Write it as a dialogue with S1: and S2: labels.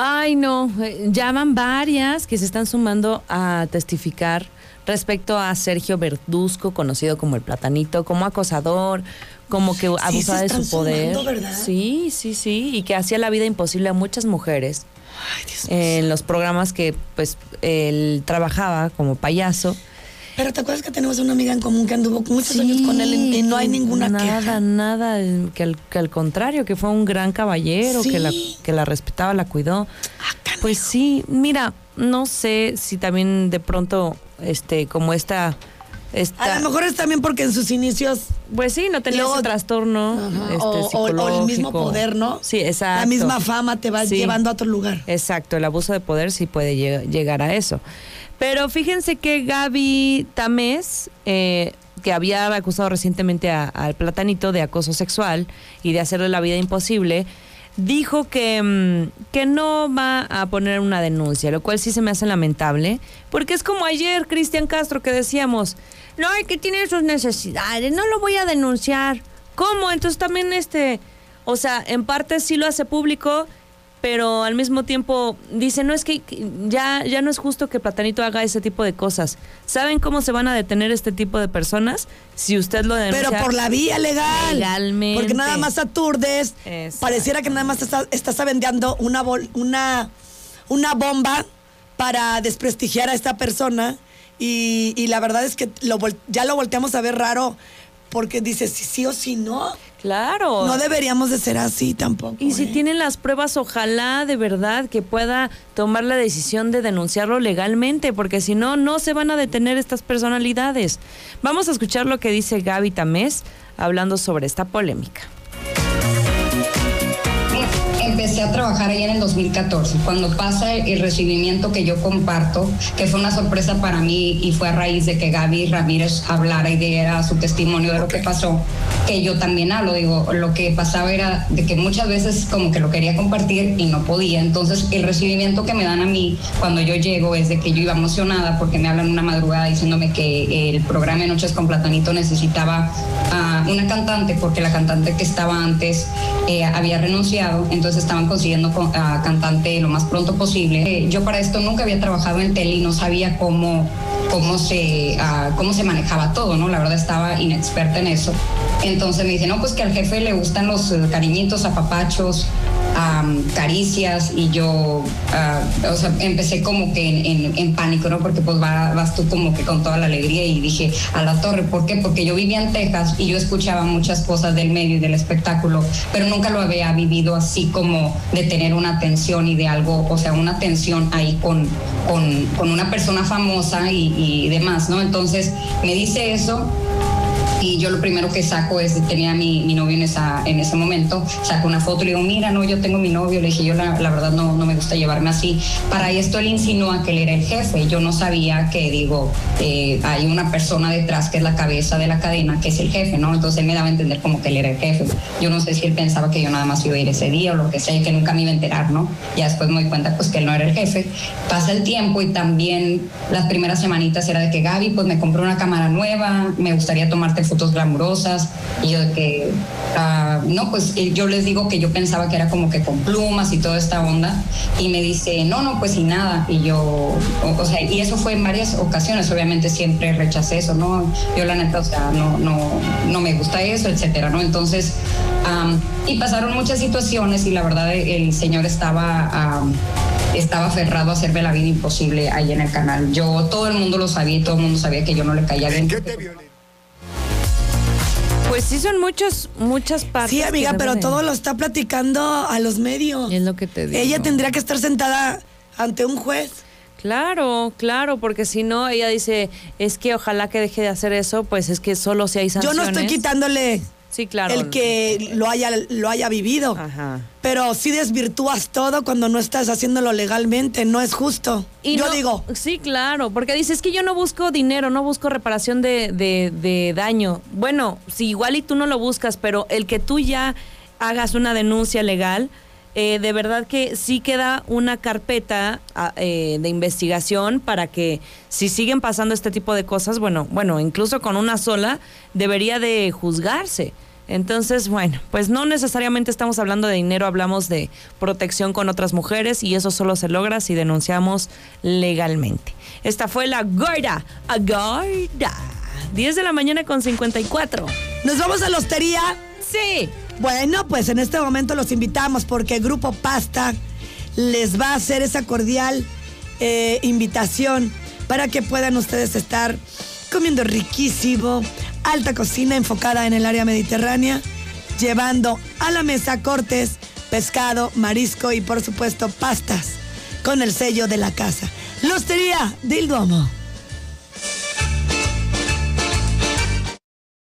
S1: Ay, no, eh, ya van varias que se están sumando a testificar respecto a Sergio Verduzco, conocido como el Platanito, como acosador, como que abusaba de su poder. Sí, sí, sí, y que hacía la vida imposible a muchas mujeres. en los programas que pues él trabajaba como payaso.
S2: Pero ¿te acuerdas que tenemos una amiga en común que anduvo muchos años con él y no hay ninguna
S1: nada,
S2: queja?
S1: Nada, que al, que al contrario, que fue un gran caballero, que, la, que la respetaba, la cuidó.
S2: Ah,
S1: pues sí, mira, no sé si también de pronto, este, como esta...
S2: esta a lo mejor es también porque en sus inicios...
S1: Pues sí, no tenía ese trastorno este,
S2: o, o, el mismo poder, ¿no?
S1: Sí, exacto.
S2: La misma fama te va llevando a otro lugar.
S1: Exacto, el abuso de poder sí puede llegar a eso. Pero fíjense que Gaby Tamés, eh, que había acusado recientemente al platanito de acoso sexual y de hacerle la vida imposible, dijo que, mm, que no va a poner una denuncia, lo cual sí se me hace lamentable, porque es como ayer Cristian Castro que decíamos, no, hay que tiene sus necesidades, no lo voy a denunciar. ¿Cómo? Entonces también este, o sea, en parte sí lo hace público pero al mismo tiempo dice, no es que ya, ya no es justo que Platanito haga ese tipo de cosas. ¿Saben cómo se van a detener este tipo de personas? Si usted lo denuncia.
S2: Pero por la vía legal.
S1: Legalmente.
S2: Porque nada más aturdes. Pareciera que nada más estás, estás avendeando una, una, una bomba para desprestigiar a esta persona. Y, y la verdad es que lo, ya lo volteamos a ver raro porque dice si sí o si no.
S1: Claro.
S2: No deberíamos de ser así tampoco.
S1: Y si
S2: ¿eh?
S1: tienen las pruebas, ojalá de verdad que pueda tomar la decisión de denunciarlo legalmente, porque si no, no se van a detener estas personalidades. Vamos a escuchar lo que dice Gaby Tamés hablando sobre esta polémica
S3: empecé a trabajar ahí en el 2014, cuando pasa el recibimiento que yo comparto, que fue una sorpresa para mí y fue a raíz de que Gaby Ramírez hablara y diera su testimonio de lo que pasó, que yo también hablo, digo, lo que pasaba era de que muchas veces como que lo quería compartir y no podía, entonces el recibimiento que me dan a mí cuando yo llego es de que yo iba emocionada porque me hablan una madrugada diciéndome que el programa de Noches con Platanito necesitaba a una cantante porque la cantante que estaba antes eh, había renunciado, entonces estaban consiguiendo a cantante lo más pronto posible. Eh, yo para esto nunca había trabajado en tele y no sabía cómo cómo se, ah, cómo se manejaba todo, ¿no? La verdad estaba inexperta en eso. Entonces me dice, no, pues que al jefe le gustan los eh, cariñitos, apapachos, caricias y yo, ah, o sea, empecé como que en, pánico, ¿no? Porque pues vas tú como que con toda la alegría y dije, a la torre, ¿por qué? Porque yo vivía en Texas y yo escuchaba muchas cosas del medio y del espectáculo, pero nunca lo había vivido así como de tener una atención y de algo, o sea, una atención ahí con, con, con una persona famosa y, y demás, ¿no? Entonces me dice eso y yo lo primero que saco es, tenía mi, novio en, ese momento, saco una foto y le digo, mira, no, yo tengo mi novio, le dije, yo la, verdad no, no me gusta llevarme así. Para esto él insinúa que él era el jefe, yo no sabía que, digo, eh, hay una persona detrás que es la cabeza de la cadena, que es el jefe, ¿no? Entonces él me daba a entender como que él era el jefe. Yo no sé si él pensaba que yo nada más iba a ir ese día o lo que sea que nunca me iba a enterar, ¿no? Ya después me doy cuenta pues que él no era el jefe. Pasa el tiempo y también las primeras semanitas era de que Gaby, pues me compró una cámara nueva, me gustaría tomarte fotos glamurosas y yo de que, ah, no, pues eh, yo les digo que yo pensaba que era como que con plumas y toda esta onda y me dice, no, no, pues y nada. Y yo, o, sea, y eso fue en varias ocasiones, obviamente siempre rechacé eso, ¿no? Yo la neta, o sea, no, no, no me gusta eso, etcétera, ¿no? Entonces, y pasaron muchas situaciones y la verdad el señor estaba estaba aferrado a hacerme la vida imposible ahí en el canal. Yo, todo el mundo lo sabía todo el mundo sabía que yo no le caía bien. ¿Qué te
S1: pues sí son muchos, muchas partes.
S2: Sí, amiga, pero todo lo está platicando a los medios.
S1: Es lo que te digo.
S2: Ella tendría que estar sentada ante un juez.
S1: Claro, claro, porque si no, ella dice, es que ojalá que deje de hacer eso, pues es que solo si hay sanciones.
S2: Yo no estoy quitándole
S1: Sí, claro.
S2: El que lo haya, lo haya vivido. Ajá. Pero si desvirtúas todo cuando no estás haciéndolo legalmente, no es justo. Y yo digo.
S1: Sí, claro, porque dices que yo no busco dinero, no busco reparación de, de, daño. Bueno, si igual y tú no lo buscas, pero el que tú ya hagas una denuncia legal, eh, de verdad que sí queda una carpeta ah, eh, de investigación para que si siguen pasando este tipo de cosas, bueno, bueno, incluso con una sola debería de juzgarse. Entonces, bueno, pues no necesariamente estamos hablando de dinero, hablamos de protección con otras mujeres y eso solo se logra si denunciamos legalmente. Esta fue la Gorda, a Gorda. 10 de la mañana con 54.
S2: ¿Nos vamos a la hostería?
S1: Sí.
S2: Bueno, pues en este momento los invitamos porque el Grupo Pasta les va a hacer esa cordial eh, invitación para que puedan ustedes estar comiendo riquísimo, alta cocina enfocada en el área mediterránea, llevando a la mesa cortes, pescado, marisco y por supuesto pastas con el sello de la casa. Lostería del Duomo.